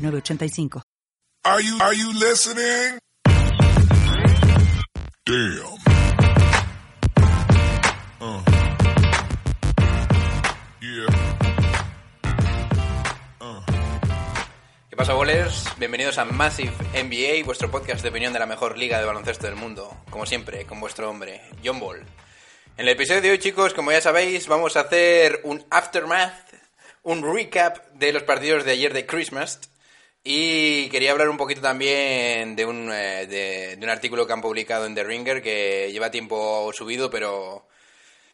906985. Are you, are you listening? Damn. Uh. Yeah. ¿Qué pasa, bolers? Bienvenidos a Massive NBA, vuestro podcast de opinión de la mejor liga de baloncesto del mundo. Como siempre, con vuestro hombre, John Ball. En el episodio de hoy, chicos, como ya sabéis, vamos a hacer un aftermath, un recap de los partidos de ayer de Christmas. Y quería hablar un poquito también de un, eh, de, un artículo que han publicado en The Ringer que lleva tiempo subido, pero,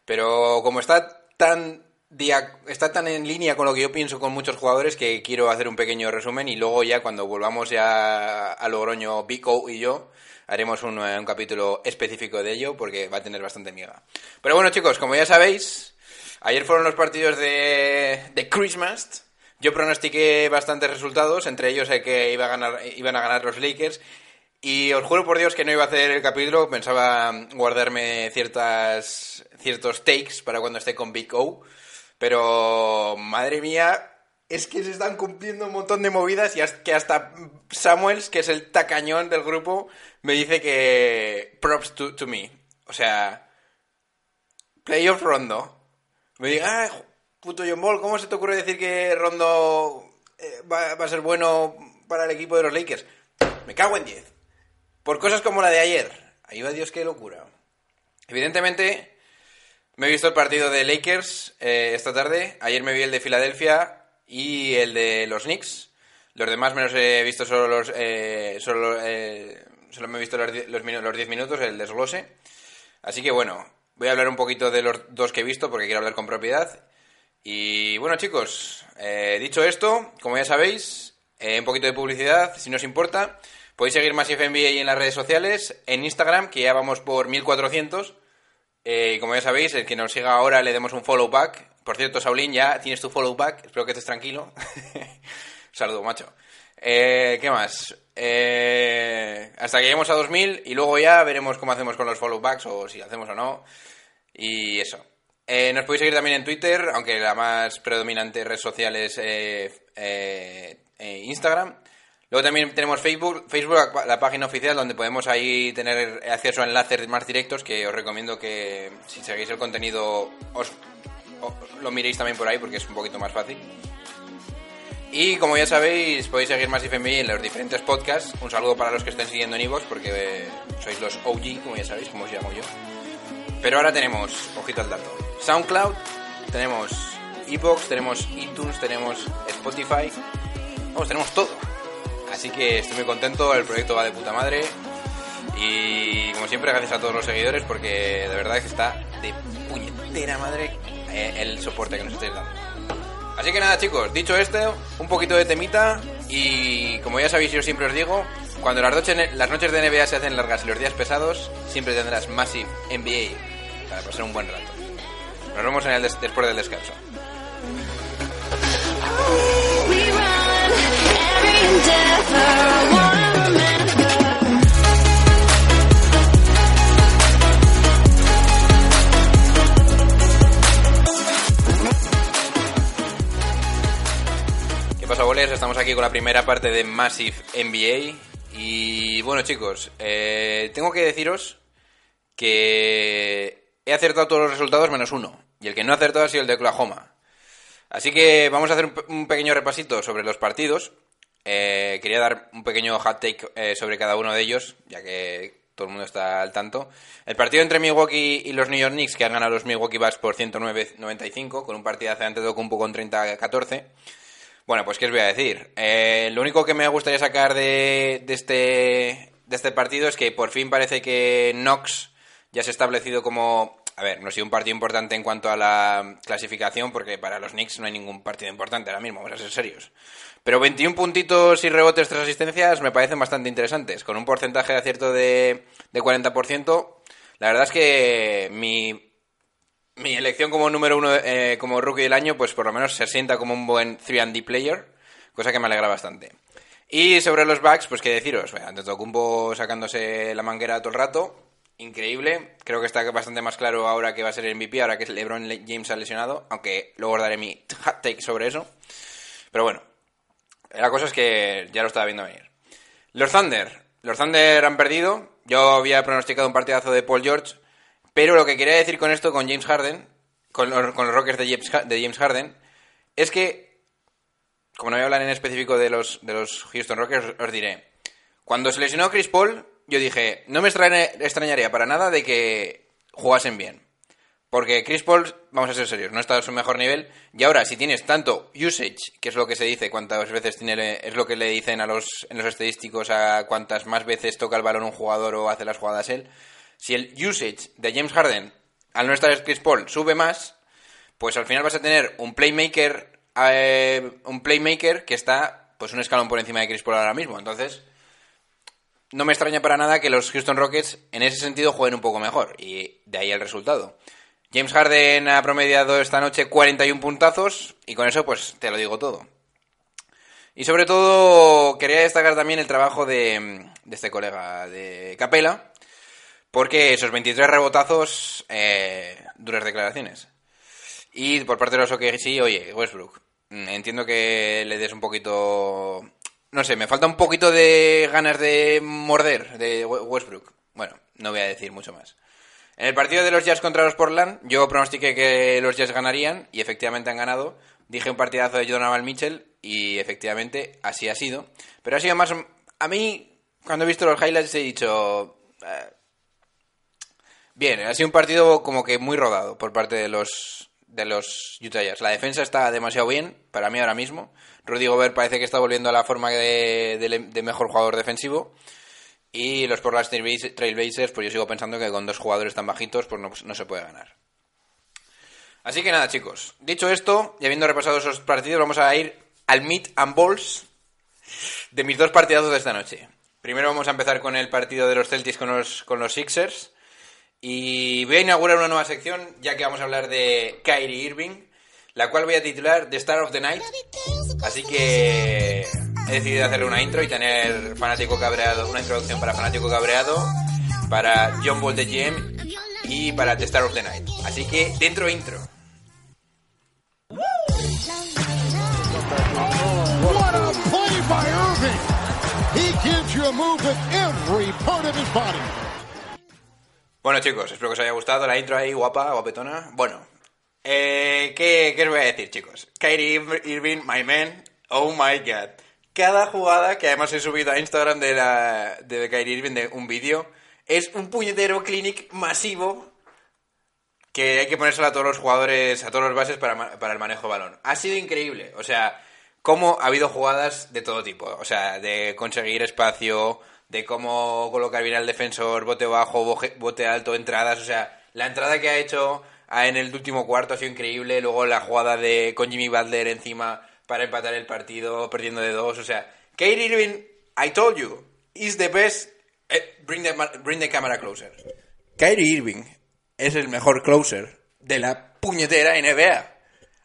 pero como está tan, dia- está tan en línea con lo que yo pienso con muchos jugadores que quiero hacer un pequeño resumen y luego ya cuando volvamos ya a Logroño, Vico y yo haremos un, eh, un capítulo específico de ello porque va a tener bastante miga. Pero bueno chicos, como ya sabéis, ayer fueron los partidos de, de Christmas. Yo pronostiqué bastantes resultados, entre ellos el que iba a ganar, iban a ganar los Lakers. Y os juro por Dios que no iba a hacer el capítulo, pensaba guardarme ciertas, ciertos takes para cuando esté con Big O. Pero, madre mía, es que se están cumpliendo un montón de movidas y hasta- Samuels, que es el tacañón del grupo, me dice que props to, to me. O sea, playoff Rondo. Me diga, ah, puto John Ball, ¿cómo se te ocurre decir que Rondo eh, va, a ser bueno para el equipo de los Lakers? Me cago en 10. Por cosas como la de ayer. Ahí va Dios, qué locura. Evidentemente, me he visto el partido de Lakers eh, esta tarde. Ayer me vi el de Filadelfia y el de los Knicks. Los demás me los he visto solo los... eh, solo, eh, me he visto los 10 los, minu- los 10 minutos, el desglose. Así que bueno, voy a hablar un poquito de los dos que he visto porque quiero hablar con propiedad. Y bueno chicos, eh, dicho esto, como ya sabéis, eh, un poquito de publicidad, si no os importa. Podéis seguir Massive NBA en las redes sociales, en Instagram, que ya vamos por 1400. Eh, y como ya sabéis, el que nos siga ahora le demos un follow back. Por cierto, Saulín, ya tienes tu follow back. Espero que estés tranquilo. Saludo, macho. Eh, ¿Qué más? Hasta que lleguemos a 2000 y luego ya veremos cómo hacemos con los follow backs o si hacemos o no. Y eso. Eh, nos podéis seguir también en Twitter, aunque la más predominante red social es eh, eh, Instagram. Luego también tenemos Facebook, Facebook la, página oficial donde podemos ahí tener acceso a enlaces más directos que os recomiendo que si seguís el contenido os, lo miréis también por ahí porque es un poquito más fácil. Y como ya sabéis, podéis seguir más FMI en los diferentes podcasts. Un saludo para los que estén siguiendo en iVoox porque sois los OG, como ya sabéis, como os llamo yo. Pero ahora tenemos, ojito al dato, SoundCloud, tenemos iVoox, tenemos iTunes, tenemos Spotify. Vamos, tenemos todo. Así que estoy muy contento, el proyecto va de puta madre. Y como siempre, gracias a todos los seguidores porque de verdad que está de puñetera madre eh, el soporte que nos estáis dando. Así que nada, chicos, dicho esto, un poquito de temita y como ya sabéis, yo siempre os digo, cuando las noches, las noches de NBA se hacen largas y los días pesados, siempre tendrás Massive NBA para pasar un buen rato. Nos vemos en el des- después del descanso. ¿Qué pasa, bolers? Estamos aquí con la primera parte de Massive NBA. Y bueno, chicos, eh, tengo que deciros que he acertado todos los resultados menos uno. Y el que no ha acertado ha sido el de Oklahoma. Así que vamos a hacer un, pe- un pequeño repasito sobre los partidos. Eh, quería dar un pequeño hot take eh, sobre cada uno de ellos, ya que todo el mundo está al tanto. El partido entre Milwaukee y los New York Knicks, que han ganado los Milwaukee Bucks por 109-95, con un partidazo ante Tocumpo con 30-14. Bueno, pues qué os voy a decir. Eh, lo único que me gustaría sacar de este, de este partido es que por fin parece que Knox ya se ha establecido como a ver, no ha sido un partido importante en cuanto a la clasificación, porque para los Knicks no hay ningún partido importante ahora mismo, vamos a ser serios. Pero 21 puntitos y rebotes, tres asistencias, me parecen bastante interesantes. Con un porcentaje de acierto de, de 40%, la verdad es que mi, mi elección como número uno, eh, como rookie del año, pues por lo menos se sienta como un buen 3D player, cosa que me alegra bastante. Y sobre los backs, pues qué deciros, ante Tocumpo sacándose la manguera todo el rato, increíble. Creo que está bastante más claro ahora que va a ser el MVP, ahora que LeBron James ha lesionado, aunque luego os daré mi hot take sobre eso. Pero bueno, la cosa es que ya lo estaba viendo venir. Los Thunder. Los Thunder han perdido. Yo había pronosticado un partidazo de Paul George. Pero lo que quería decir con esto, con James Harden, con los, con los Rockets de James, de James Harden, es que, como no voy a hablar en específico de los, de los Houston Rockets, os diré. Cuando se lesionó Chris Paul, yo dije, no me extraña- extrañaría para nada de que jugasen bien. Porque Chris Paul, vamos a ser serios, no está a su mejor nivel. Y ahora, si tienes tanto usage, que es lo que se dice, cuántas veces tiene, es lo que le dicen a los, en los estadísticos a cuántas más veces toca el balón un jugador o hace las jugadas él. Si el usage de James Harden, al no estar Chris Paul, sube más, pues al final vas a tener un playmaker, eh, un playmaker que está, pues un escalón por encima de Chris Paul ahora mismo. Entonces, no me extraña para nada que los Houston Rockets en ese sentido jueguen un poco mejor y de ahí el resultado. James Harden ha promediado esta noche 41 puntazos y con eso pues te lo digo todo. Y sobre todo quería destacar también el trabajo de, de este colega de Capela, porque esos 23 rebotazos, eh, duras declaraciones. Y por parte de los sí, oye, Westbrook, entiendo que le des un poquito... No sé, me falta un poquito de ganas de morder de We- Westbrook. Bueno, no voy a decir mucho más. En el partido de los Jazz contra los Portland, yo pronostiqué que los Jazz ganarían y efectivamente han ganado. Dije un partidazo de Donovan Mitchell y efectivamente así ha sido. Pero ha sido más... A mí, cuando he visto los highlights he dicho... eh, Bien, ha sido un partido como que muy rodado por parte de los de los Utah Jazz. La defensa está demasiado bien para mí ahora mismo. Rudy Gobert parece que está volviendo a la forma de, de- mejor jugador defensivo. Y los Portland Trailblaze- Trailblazers, pues yo sigo pensando que con dos jugadores tan bajitos, pues no, no se puede ganar. Así que nada, chicos. Dicho esto, y habiendo repasado esos partidos, vamos a ir al meat and balls de mis dos partidazos de esta noche. Primero vamos a empezar con el partido de los Celtics con los, con los Sixers. Y voy a inaugurar una nueva sección, ya que vamos a hablar de Kyrie Irving, la cual voy a titular The Star of the Night. Así que he decidido hacerle una intro y tener fanático cabreado, una introducción para fanático cabreado, para John Ball de GM y para The Star of the Night. Así que dentro intro. What a play by Irving. He gives you a move with every part of his body. Bueno chicos, espero que os haya gustado la intro ahí, guapa, guapetona. Bueno, eh, ¿qué, ¿qué os voy a decir chicos? Kyrie Ir- Irving, my man, oh my god. Cada jugada, que además he subido a Instagram de, la, de Kyrie Irving, de un vídeo, es un puñetero clinic masivo que hay que ponérselo a todos los jugadores, a todos los bases para, para el manejo de balón. Ha sido increíble, o sea, cómo ha habido jugadas de todo tipo, o sea, de conseguir espacio, de cómo colocar bien al defensor, bote bajo, bote alto, entradas, o sea, la entrada que ha hecho en el último cuarto ha sido increíble, luego la jugada de con Jimmy Butler encima para empatar el partido, perdiendo de dos, o sea, Kyrie Irving, I told you, is the best, eh, bring, the, bring the camera closer. Kyrie Irving es el mejor closer de la puñetera NBA.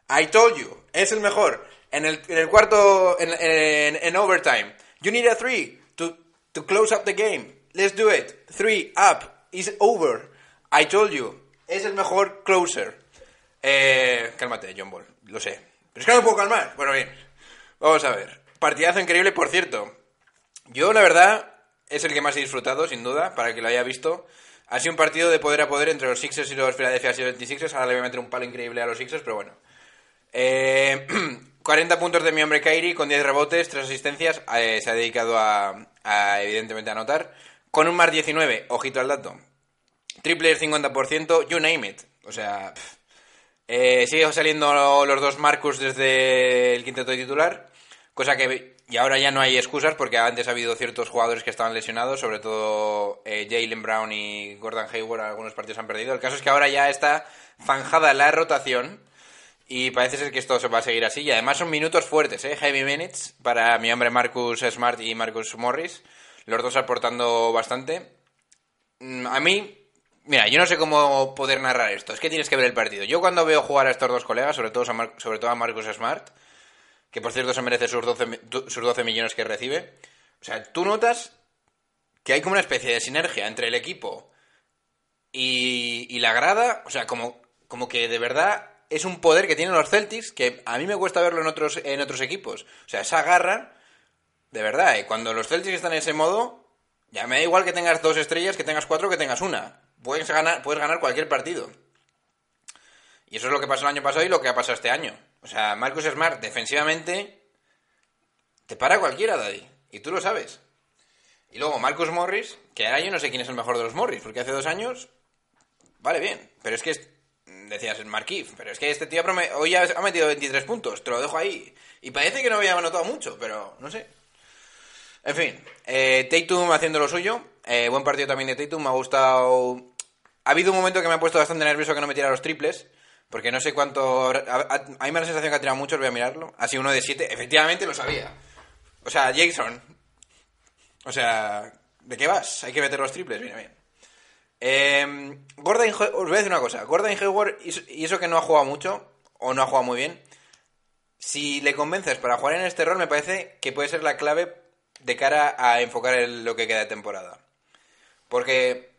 I told you, es el mejor. En el, en el cuarto, en, en, en overtime, you need a three to, to close up the game. Let's do it. Three up is over. I told you, es el mejor closer. Eh, cálmate, John Ball, lo sé. Pero es que no me puedo calmar. Bueno, bien. Vamos a ver. Partidazo increíble, por cierto. Yo, la verdad, es el que más he disfrutado, sin duda, para que lo haya visto. Ha sido un partido de poder a poder entre los Sixers y los Philadelphia 76ers. Ahora le voy a meter un palo increíble a los Sixers, pero bueno. Eh, 40 puntos de mi hombre Kyrie con 10 rebotes, 3 asistencias. Eh, se ha dedicado a, evidentemente, a anotar. Con un más 19, ojito al dato. Triple 50%, you name it. O sea, pff. Eh, sigue saliendo los dos Marcus desde el quinteto titular, cosa que y ahora ya no hay excusas porque antes ha habido ciertos jugadores que estaban lesionados, sobre todo eh, Jalen Brown y Gordon Hayward, algunos partidos han perdido. El caso es que ahora ya está zanjada la rotación y parece ser que esto se va a seguir así. Y además son minutos fuertes, ¿eh? Heavy minutes para mi hombre Marcus Smart y Marcus Morris, los dos aportando bastante. Mm, A mí, mira, yo no sé cómo poder narrar esto. Es que tienes que ver el partido. Yo cuando veo jugar a estos dos colegas, sobre todo a, sobre todo a Marcus Smart, que por cierto se merece sus 12, mi- tu- sus 12 millones que recibe, o sea, tú notas que hay como una especie de sinergia entre el equipo y, y la grada, o sea, como, como que de verdad es un poder que tienen los Celtics que a mí me cuesta verlo en otros, en otros equipos. O sea, esa garra, de verdad, cuando los Celtics están en ese modo, ya me da igual que tengas dos estrellas, que tengas cuatro, que tengas una. Puedes ganar, puedes ganar cualquier partido. Y eso es lo que pasó el año pasado y lo que ha pasado este año. O sea, Marcus Smart defensivamente te para cualquiera, Daddy. Y tú lo sabes. Y luego Marcus Morris, que ahora yo no sé quién es el mejor de los Morris, porque hace dos años, vale, bien. Pero es que, decías, el Markif, pero es que este tío hoy ha metido 23 puntos, te lo dejo ahí. Y parece que no había anotado mucho, pero no sé. En fin, eh, Tatum haciendo lo suyo. Eh, buen partido también de Tatum, me ha gustado... Ha habido un momento que me ha puesto bastante nervioso que no me tirara los triples, porque no sé cuánto... Da la sensación que ha tirado muchos, voy a mirarlo. Sido uno de siete, efectivamente lo sabía. O sea, Jason, o sea, ¿de qué vas? Hay que meter los triples, bien, bien. Eh, Gordon, os voy a decir una cosa. Gordon Hayward, y eso- que no ha jugado mucho, o no ha jugado muy bien, si le convences para jugar en este rol, me parece que puede ser la clave de cara a enfocar lo que queda de temporada. Porque,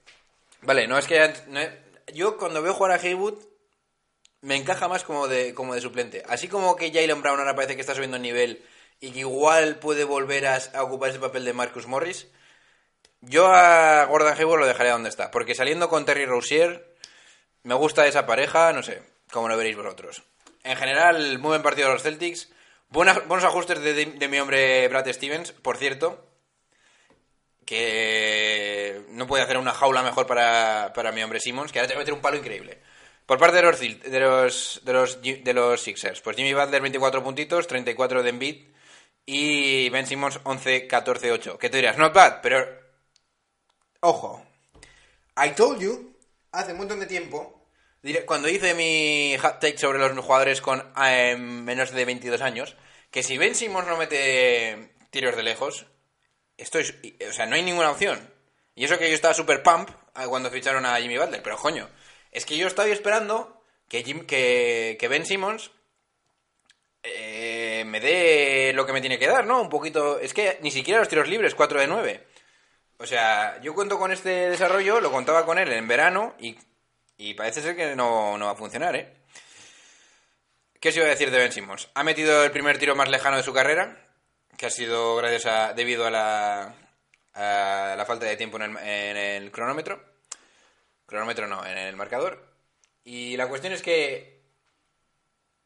vale, no es que... yo cuando veo jugar a Haywood, me encaja más como de, como de suplente. Así como que Jalen Brown ahora parece que está subiendo el nivel y que igual puede volver a, a ocupar ese papel de Marcus Morris, yo a Gordon Hayward lo dejaría donde está. Porque saliendo con Terry Rozier, me gusta esa pareja, no sé, como lo veréis vosotros. En general, muy buen partido de los Celtics. Buenos ajustes de, de- mi hombre Brad Stevens, por cierto. Que no puede hacer una jaula mejor para, para mi hombre Simmons, que ahora te va a meter un palo increíble. Por parte de los, de los, de los, de los Sixers, pues Jimmy Butler 24 puntitos, 34 de Embiid y Ben Simmons 11, 14, 8. ¿Qué te dirás? Not bad, pero... Ojo. I told you, hace un montón de tiempo, cuando hice mi hot take sobre los jugadores con eh, menos de 22 años, que si Ben Simmons no mete tiros de lejos, esto es, o sea, no hay ninguna opción. Y eso que yo estaba super pump ah, cuando ficharon a Jimmy Butler, pero coño, es que yo estaba esperando que Ben Simmons eh, me dé lo que me tiene que dar, ¿no? Un poquito, es que ni siquiera los tiros libres, 4 de 9. O sea, yo cuento con este desarrollo, lo contaba con él en verano y, y parece ser que no, no va a funcionar, ¿eh? ¿Qué os iba a decir de Ben Simmons? Ha metido el primer tiro más lejano de su carrera, que ha sido gracias a, debido a la, a la falta de tiempo en el, en el cronómetro. Cronómetro no, en el marcador. Y la cuestión es que,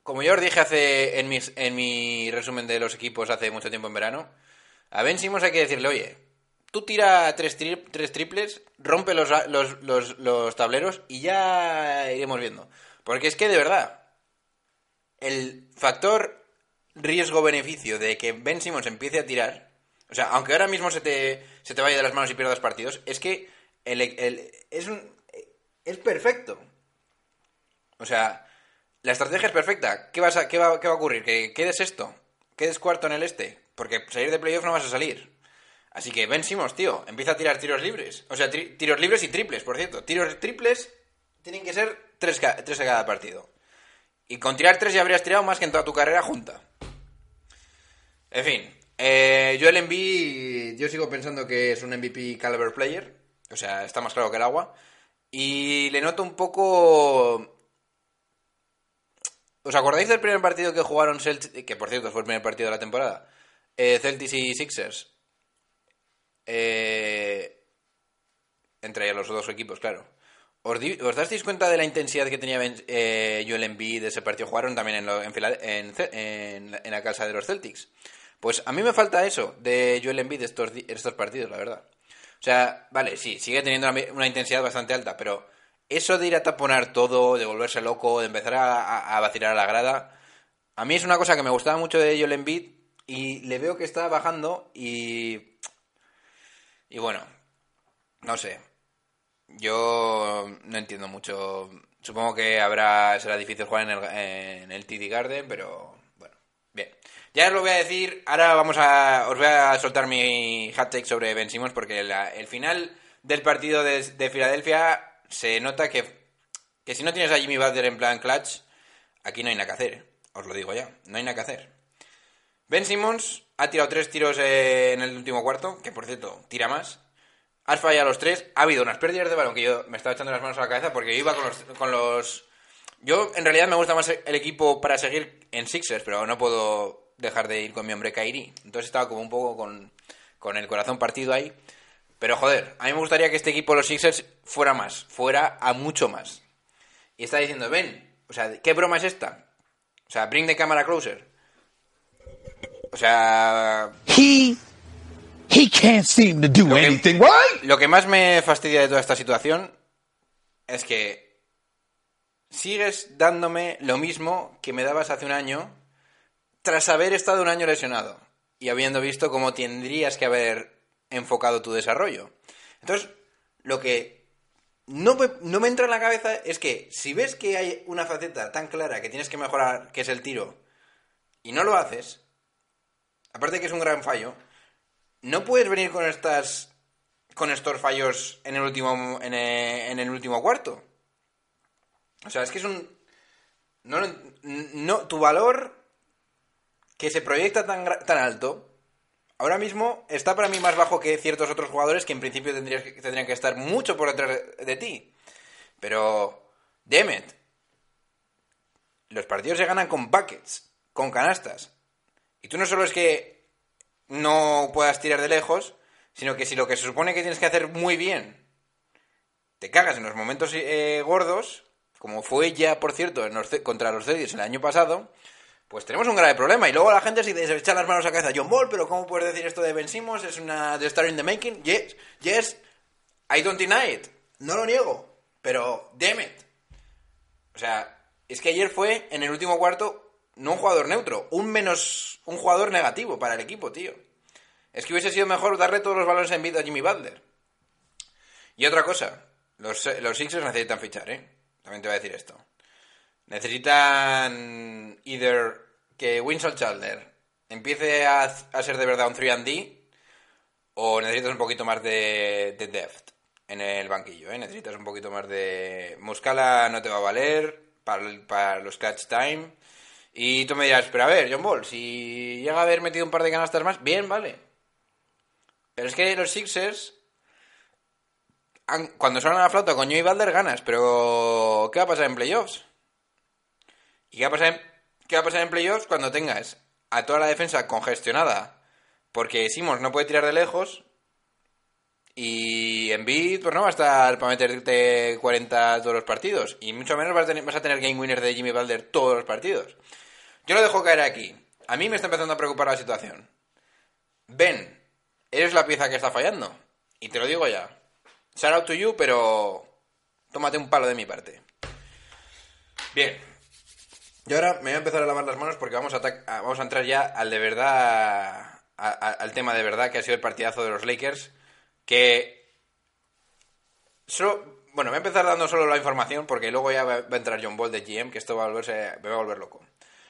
como yo os dije hace en, mis, en mi resumen de los equipos hace mucho tiempo en verano, a Ben Simmons hay que decirle, oye, tú tira tres, tri- tres triples, rompe los, los, los, los tableros y ya iremos viendo. Porque es que de verdad, el factor riesgo-beneficio de que Ben Simmons empiece a tirar, o sea, aunque ahora mismo se te, se te vaya de las manos y pierdas partidos, es que el, el- es, un, es perfecto. O sea, la estrategia es perfecta. ¿Qué, vas a, qué, va, qué va a ocurrir? ¿Que quedes esto? ¿Quedes cuarto en el este? Porque salir de playoff no vas a salir. Así que Ben Simmons, tío, empieza a tirar tiros libres. O sea, tiros libres y triples, por cierto. Tiros triples tienen que ser tres, ca- cada partido. Y con tirar tres ya habrías tirado más que en toda tu carrera junta. En fin, eh, Joel Embiid, yo sigo pensando que es un MVP caliber player. O sea, está más claro que el agua. Y le noto un poco... ¿Os acordáis del primer partido que jugaron Celtics? Que por cierto fue el primer partido de la temporada. Eh, Celtics y Sixers. Eh, entre los dos equipos, claro. ¿Os, di- cuenta de la intensidad que tenía eh, Joel Embiid de ese partido? Jugaron también en, la- casa de los Celtics. Pues a mí me falta eso de Joel Embiid estos, di- estos partidos, la verdad. O sea, vale, sí, sigue teniendo una, una intensidad bastante alta, pero eso de ir a taponar todo, de volverse loco, de empezar a, a- a vacilar a la grada, a mí es una cosa que me gustaba mucho de Joel Embiid y le veo que está bajando y... Y bueno, no sé. Yo no entiendo mucho. Supongo que habrá será difícil jugar en el, en el TD Garden, pero bueno, bien. Ya os lo voy a decir. Ahora vamos a. Os voy a soltar mi take sobre Ben Simmons porque la- el final del partido de, de Filadelfia se nota que, que si no tienes a Jimmy Butler en plan clutch, aquí no hay nada que hacer. Os lo digo ya, no hay nada que hacer. Ben Simmons ha tirado tres tiros eh, en el último cuarto, que por cierto, tira más. Has fallado los tres. Ha habido unas pérdidas de balón que yo me estaba echando las manos a la cabeza porque yo iba con los, con los... Yo, en realidad, me gusta más el equipo para seguir en Sixers, pero no puedo dejar de ir con mi hombre Kairi. Entonces estaba como un poco con, con el corazón partido ahí. Pero, joder, a mí me gustaría que este equipo, los Sixers, fuera más. Fuera a mucho más. Y está diciendo, ven, o sea, ¿qué broma es esta? O sea, bring the camera closer. O sea, He he can't seem to do Lo que- anything right. Lo que más me fastidia de toda esta situación es que sigues dándome lo mismo que me dabas hace un año tras haber estado un año lesionado y habiendo visto cómo tendrías que haber enfocado tu desarrollo. Entonces, lo que no me, no me entra en la cabeza es que si ves que hay una faceta tan clara que tienes que mejorar, que es el tiro, y no lo haces, aparte que es un gran fallo, no puedes venir con estas con estos fallos en el último en el, en el último cuarto. O sea, es que es un no, no tu valor que se proyecta tan tan alto ahora mismo está para mí más bajo que ciertos otros jugadores que en principio tendrías que- tendrían que estar mucho por detrás de, de ti. Pero Demet los partidos se ganan con buckets, con canastas. Y tú no solo es que no puedas tirar de lejos, sino que si lo que se supone que tienes que hacer muy bien te cagas en los momentos eh, gordos, como fue ya, por cierto, en los contra los Celtics el año pasado, pues tenemos un grave problema. Y luego la gente se echa las manos a cabeza. John Ball, pero ¿cómo puedes decir esto de Ben Simmons? ¿Es una de Star in the Making? Yes, yes, I don't deny it. No lo niego. Pero, damn it. O sea, es que ayer fue, en el último cuarto, no un jugador neutro, un menos, un jugador negativo para el equipo, tío. Es que hubiese sido mejor darle todos los balones en vida a Jimmy Butler. Y otra cosa, los, los Sixers necesitan fichar, ¿eh? También te voy a decir esto. Necesitan either que Winston Chandler empiece a, a ser de verdad un 3D o necesitas un poquito más de, de depth en el banquillo, ¿eh? Necesitas un poquito más de... Muscala no te va a valer para, para los clutch time. Y tú me dirás, pero a ver, John Ball, si llega a haber metido un par de canastas más, bien, vale. Pero es que los Sixers, han- cuando suenan a la flauta con Joey Balder ganas, pero ¿qué va a pasar en playoffs? ¿Y qué va a pasar en, qué va a pasar en playoffs cuando tengas a toda la defensa congestionada? Porque Simons no puede tirar de lejos y Embiid pues no va a estar para meterte 40 todos los partidos y mucho menos vas a tener, game winners de Jimmy Balder todos los partidos. Yo lo dejo caer aquí. A mí me está empezando a preocupar la situación. Ben, eres la pieza que está fallando. Y te lo digo ya. Shout out to you, pero tómate un palo de mi parte. Bien. Y ahora me voy a empezar a lavar las manos porque vamos a, vamos a entrar ya al de verdad, al tema de verdad que ha sido el partidazo de los Lakers. Que solo, bueno, voy a empezar dando solo la información porque luego ya va a entrar John Ball de GM, que esto va a volverse, me va a volver loco.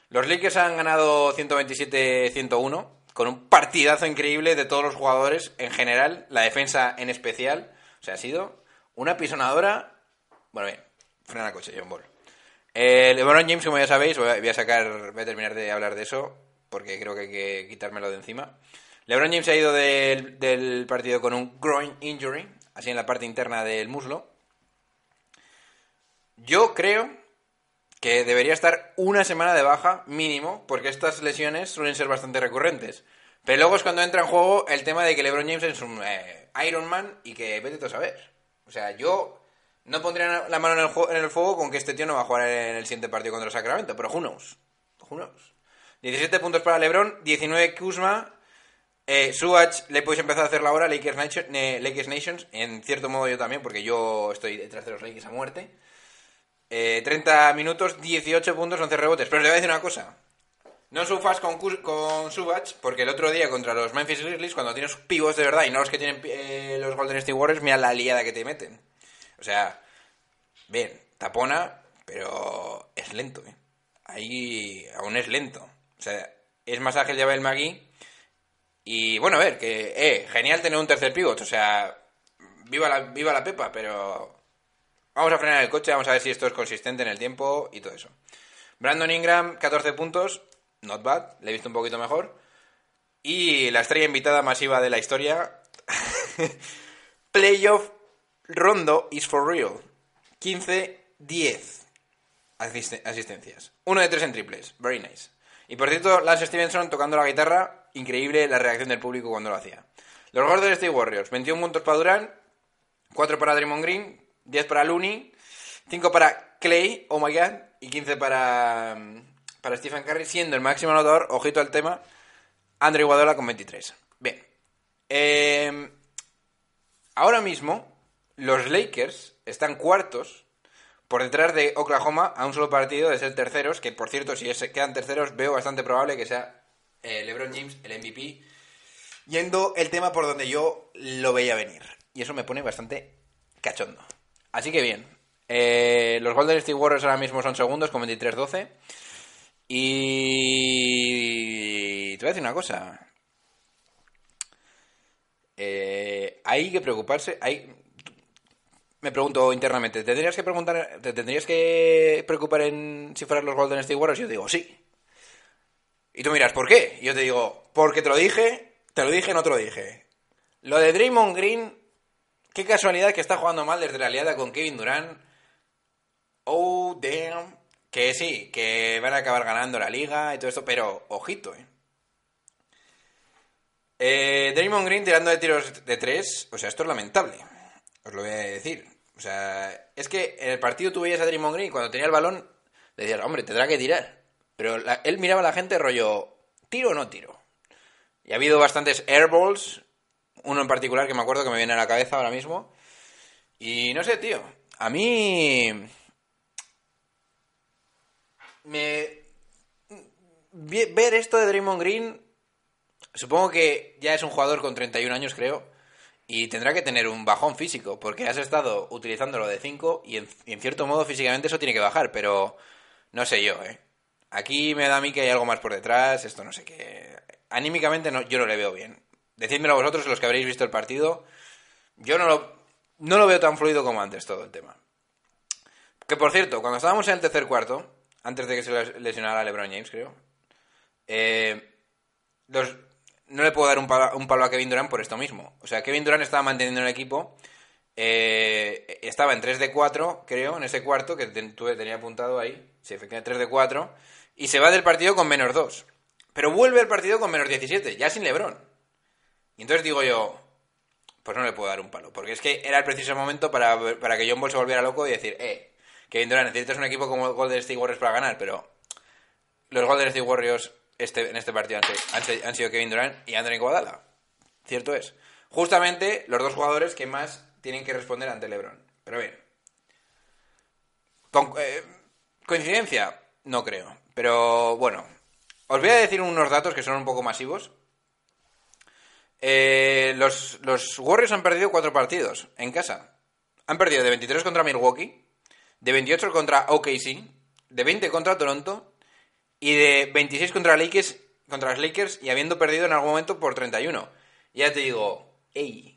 Los Lakers han ganado 127-101 con un partidazo increíble de todos los jugadores en general, la defensa en especial. O sea, ha sido una pisonadora. Bueno, bien, frena el coche, John Ball. Eh, LeBron James, como ya sabéis, voy a sacar, voy a terminar de hablar de eso porque creo que hay que quitármelo de encima. LeBron James ha ido del, partido con un groin injury, así en la parte interna del muslo. Yo creo que debería estar una semana de baja mínimo, porque estas lesiones suelen ser bastante recurrentes. Pero luego es cuando entra en juego el tema de que LeBron James es un eh, Iron Man y que vete a saber. O sea, yo no pondría la mano en el, juego- en el fuego con que este tío no va a jugar en el siguiente partido contra el Sacramento, pero who knows? Who knows? 17 puntos para LeBron, 19 Kuzma, eh, le podéis empezar a hacer la hora, Lakers, Nation- eh, Nations, en cierto modo yo también, porque yo estoy detrás de los Lakers a muerte. Eh, 30 minutos, 18 puntos, 11 rebotes. Pero os voy a decir una cosa. No so fast con, con Subach, porque el otro día contra los Memphis Grizzlies, cuando tienes pivos de verdad y no los que tienen eh, los Golden State Warriors, mira la liada que te meten. O sea, bien, tapona, pero es lento, ¿eh? Ahí aún es lento. O sea, es más ágil Javel McGee. Y bueno, a ver, que, eh, genial tener un tercer pivot. O sea, viva la, viva la pepa, pero vamos a frenar el coche, vamos a ver si esto es consistente en el tiempo y todo eso. Brandon Ingram, 14 puntos, not bad, le he visto un poquito mejor. Y la estrella invitada masiva de la historia, Playoff Rondo is for real. 15-10 asiste- asistencias. Uno de tres en triples, very nice. Y por cierto, Lance Stevenson tocando la guitarra, increíble la reacción del público cuando lo hacía. Los Golden State Warriors, 21 puntos para Durant, 4 para Draymond Green, 10 para Looney, 5 para Clay, oh my god, y 15 para, mm, para Stephen Curry, siendo el máximo anotador, ojito al tema, Andre Iguodala con 23. Bien. Eh, ahora mismo, los Lakers están cuartos por detrás de Oklahoma a un solo partido de ser terceros, que por cierto, si quedan terceros, veo bastante probable que sea eh, LeBron James el MVP, yendo el tema por donde yo lo veía venir. Y eso me pone bastante cachondo. Así que bien, eh, los Golden State Warriors ahora mismo son segundos con 23-12. Y te voy a decir una cosa. Eh, hay que preocuparse. Hay... Me pregunto internamente, ¿tendrías que preguntar, te tendrías que preocupar en si fueran los Golden State Warriors? Yo digo, sí. Y tú miras, ¿por qué? Y yo te digo, porque te lo dije, te lo dije, no te lo dije. Lo de Draymond Green, qué casualidad que está jugando mal desde la aliada con Kevin Durant. Oh, damn. Que sí, que van a acabar ganando la liga y todo esto, pero ojito, eh. Eh, Draymond Green tirando de tiros de tres, o sea, esto es lamentable. Os lo voy a decir. O sea, es que en el partido tú veías a Draymond Green cuando tenía el balón, decías, hombre, tendrá que tirar. Pero la- él miraba a la gente rollo, ¿tiro o no tiro? Y ha habido bastantes airballs, uno en particular que me acuerdo que me viene a la cabeza ahora mismo. Y no sé, tío, a mí... Me... vi- Ver esto de Draymond Green, supongo que ya es un jugador con 31 años, creo, y tendrá que tener un bajón físico, porque has estado utilizándolo de 5 y en, y en cierto modo físicamente eso tiene que bajar, pero no sé yo, ¿eh? Aquí me da a mí que hay algo más por detrás, esto no sé qué. Anímicamente no, yo no le veo bien. Decídmelo vosotros, los que habréis visto el partido. Yo no lo, no lo veo tan fluido como antes todo el tema. Que por cierto, cuando estábamos en el tercer cuarto, antes de que se les- lesionara LeBron James, creo, eh, no le puedo dar un palo, un palo a Kevin Durant por esto mismo. O sea, Kevin Durant estaba manteniendo el equipo. eh, estaba en 3 de 4, creo, en ese cuarto, que tuve- tenía apuntado ahí. Sí, efectivamente, 3 de 4. Y se va del partido con menos 2. Pero vuelve al partido con menos 17, ya sin LeBron. Y entonces digo yo, pues no le puedo dar un palo. Porque es que era el preciso momento para, para que John Ball se volviera loco y decir, eh, Kevin Durant, necesitas un equipo como Golden State Warriors para ganar, pero los Golden State Warriors este, en este partido han, sido Kevin Durant y Anthony Iguodala. Cierto es. Justamente los dos jugadores que más tienen que responder ante LeBron. Pero bien. Eh, ¿Coincidencia? No creo. Pero bueno. Os voy a decir unos datos que son un poco masivos. Eh, los, los Warriors han perdido cuatro partidos en casa. Han perdido de 23 contra Milwaukee, de 28 contra OKC, de 20 contra Toronto y de 26 contra Lakers, contra los Lakers y habiendo perdido en algún momento por 31. Ya te digo, ey.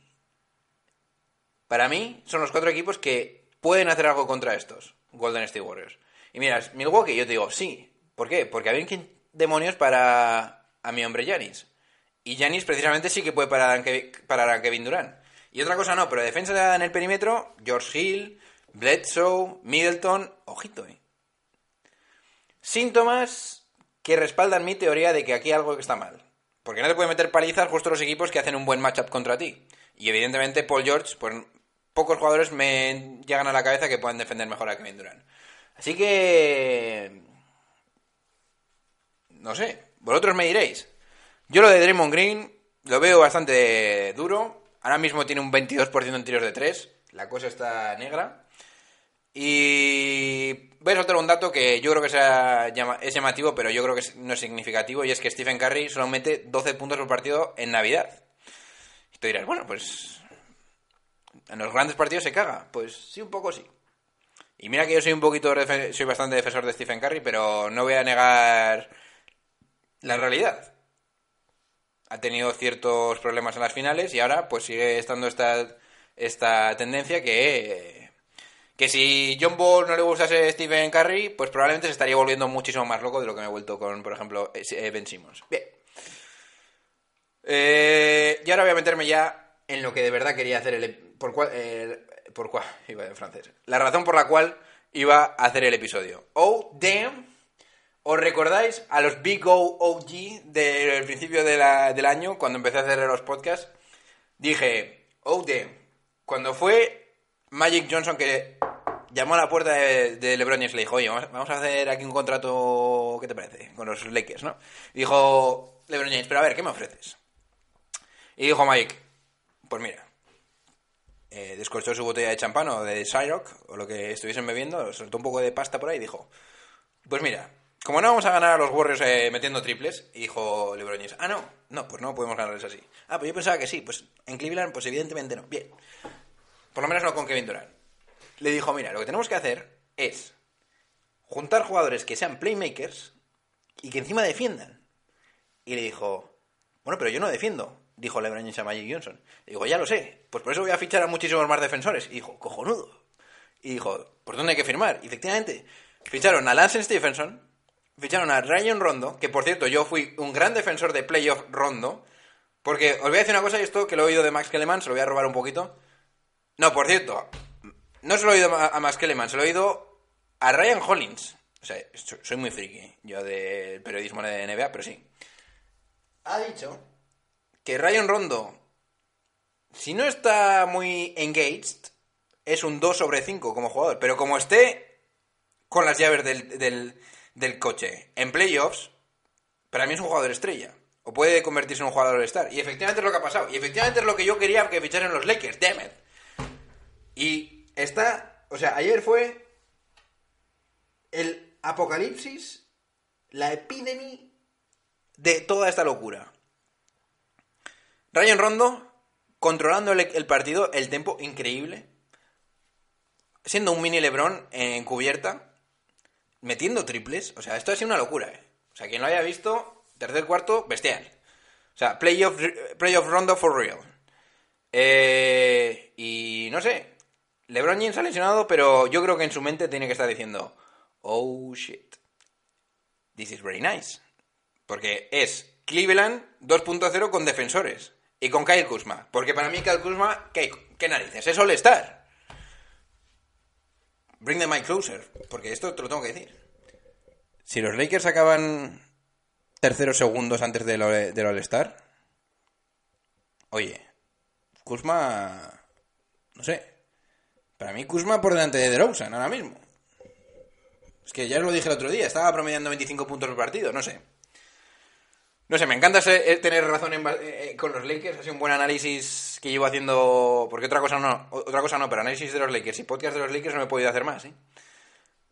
Para mí son los cuatro equipos que pueden hacer algo contra estos Golden State Warriors. Y miras, Milwaukee, yo te digo, sí. ¿Por qué? Porque había quien demonios para a mi hombre Janis. Y Janis precisamente sí que puede parar a, Kevin, parar Durant. Y otra cosa no, pero defensa en el perímetro, George Hill, Bledsoe, Middleton, ojito, eh. Síntomas que respaldan mi teoría de que aquí algo está mal. Porque no te puede meter palizas justo los equipos que hacen un buen matchup contra ti. Y evidentemente Paul George, pues pocos jugadores me llegan a la cabeza que puedan defender mejor a Kevin Durant. Así que... No sé, vosotros me diréis. Yo lo de Draymond Green lo veo bastante duro. Ahora mismo tiene un 22% en tiros de 3. La cosa está negra. Y voy a soltar un dato que yo creo que sea es llamativo, pero yo creo que no es significativo, y es que Stephen Curry solo mete 12 puntos por partido en Navidad. Y tú dirás, bueno, pues en los grandes partidos se caga. Pues sí, un poco sí. Y mira que yo soy un poquito, soy bastante defensor de Stephen Curry, pero no voy a negar la realidad. Ha tenido ciertos problemas en las finales y ahora pues sigue estando esta, esta tendencia que, que si John Ball no le gustase Stephen Curry, pues probablemente se estaría volviendo muchísimo más loco de lo que me he vuelto con, por ejemplo, eh, Ben Simmons. Bien. Eh, y ahora voy a meterme ya en lo que de verdad quería hacer el... Por cuál... eh, por cuál... Iba en francés. La razón por la cual iba a hacer el episodio. Oh, damn. ¿Os recordáis a los Big O OG del principio del año, cuando empecé a hacer los podcasts? Dije, damn. Cuando fue Magic Johnson que llamó a la puerta de, de LeBron y le dijo, oye, vamos a hacer aquí un contrato, ¿qué te parece? Con los Lakers, ¿no? Y dijo LeBron James, pero a ver, ¿qué me ofreces? Y dijo Mike, pues mira, eh, descorchó su botella de champán o de Cyrock o lo que estuviesen bebiendo, soltó un poco de pasta por ahí y dijo, pues mira, como no vamos a ganar a los Warriors eh, metiendo triples, dijo LeBron James, ah, no, no, pues no podemos ganarles así. Ah, pues yo pensaba que sí, pues en Cleveland, pues evidentemente no. Bien, por lo menos no con Kevin Durant. Le dijo, mira, lo que tenemos que hacer es juntar jugadores que sean playmakers y que encima defiendan. Y le dijo, bueno, pero yo no defiendo, dijo LeBron James a Magic Johnson. Le digo, ya lo sé, pues por eso voy a fichar a muchísimos más defensores. Y dijo, cojonudo. Y dijo, ¿por dónde hay que firmar? Y efectivamente, ficharon a Lance Stephenson, ficharon a Ryan Rondo, que por cierto yo fui un gran defensor de playoff Rondo, porque os voy a decir una cosa, y esto que lo he oído de Max Kellerman, se lo voy a robar un poquito. No, por cierto, no se lo he oído a Max Kellerman, se lo he oído a Ryan Hollins. O sea, so- soy muy friki yo del periodismo de NBA, pero sí. Ha dicho que Ryan Rondo, si no está muy engaged, es un 2 sobre 5 como jugador. Pero como esté con las llaves del, del coche en playoffs, para mí es un jugador estrella. O puede convertirse en un jugador star. Y efectivamente es lo que ha pasado. Y efectivamente es lo que yo quería que ficharan los Lakers. Damn it. Y está... O sea, ayer fue el apocalipsis, la epidemia de toda esta locura. Ryan Rondo controlando el, el partido, el tempo increíble, siendo un mini LeBron en cubierta, metiendo triples. O sea, esto ha sido una locura, ¿eh? O sea, quien lo haya visto, tercer cuarto, bestial. O sea, playoff, playoff Rondo for real. Eh, y no sé, LeBron James ha lesionado, pero yo creo que en su mente tiene que estar diciendo, oh shit, this is very nice. Porque es Cleveland 2.0 con defensores y con Kyle Kuzma. Porque para mí Kyle Kuzma, ¿qué, qué narices? Es All-Star. Bring the mic closer. Porque esto te lo tengo que decir. Si los Lakers acaban terceros segundos antes del, All- del All-Star, oye, Kuzma, no sé. Para mí Kuzma por delante de DeRozan ahora mismo. Es que ya os lo dije el otro día, estaba promediando 25 puntos por partido, no sé. No sé, me encanta ser- eh, tener razón en eh, eh, con los Lakers. Ha sido un buen análisis que llevo haciendo. Porque otra cosa no, otra cosa no, pero análisis de los Lakers y podcast de los Lakers no me he podido hacer más. ¿eh?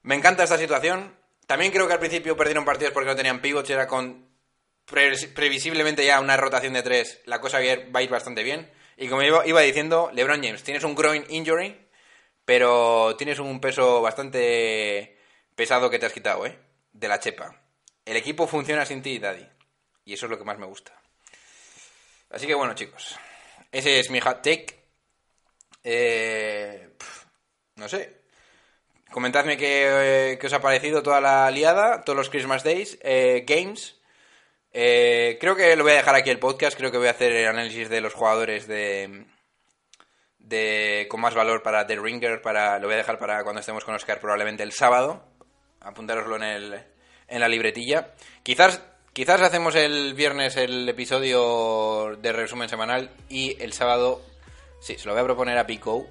Me encanta esta situación. También creo que al principio perdieron partidos porque no tenían pivots. Era con pre- previsiblemente ya una rotación de tres. La cosa va a ir- bastante bien. Y como iba diciendo, LeBron James, tienes un groin injury, pero tienes un peso bastante pesado que te has quitado, ¿eh? De la chepa. El equipo funciona sin ti, Daddy. Y eso es lo que más me gusta. Así que bueno, chicos. Ese es mi hot take. Eh, no sé. Comentadme qué, eh, qué os ha parecido toda la liada, todos los Christmas Days, eh, Games. Eh, creo que lo voy a dejar aquí el podcast. Creo que voy a hacer el análisis de los jugadores de, de con más valor para The Ringer. Para, lo voy a dejar para cuando estemos con Oscar, probablemente el sábado. Apuntároslo en, el, en la libretilla. Quizás, quizás hacemos el viernes el episodio de resumen semanal y el sábado, sí, se lo voy a proponer a Pico.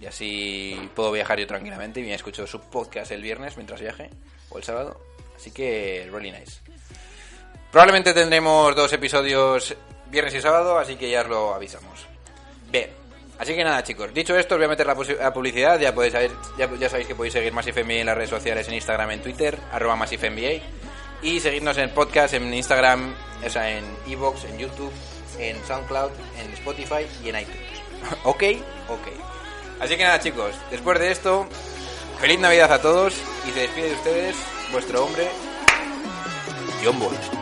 Y así puedo viajar yo tranquilamente y me escucho su podcast el viernes mientras viaje o el sábado. Así que, really nice. Probablemente tendremos dos episodios viernes y sábado, así que ya os lo avisamos. Bien, Así que nada, chicos. Dicho esto, os voy a meter la, la publicidad. Ya podéis saber, ya, ya sabéis que podéis seguir NBA en las redes sociales, en Instagram, en Twitter, arroba. Y seguirnos en podcast, en Instagram, o sea, en Evox, en YouTube, en SoundCloud, en Spotify y en iTunes. ¿Ok? Ok. Así que nada, chicos. Después de esto, feliz Navidad a todos y se despide de ustedes vuestro hombre, John.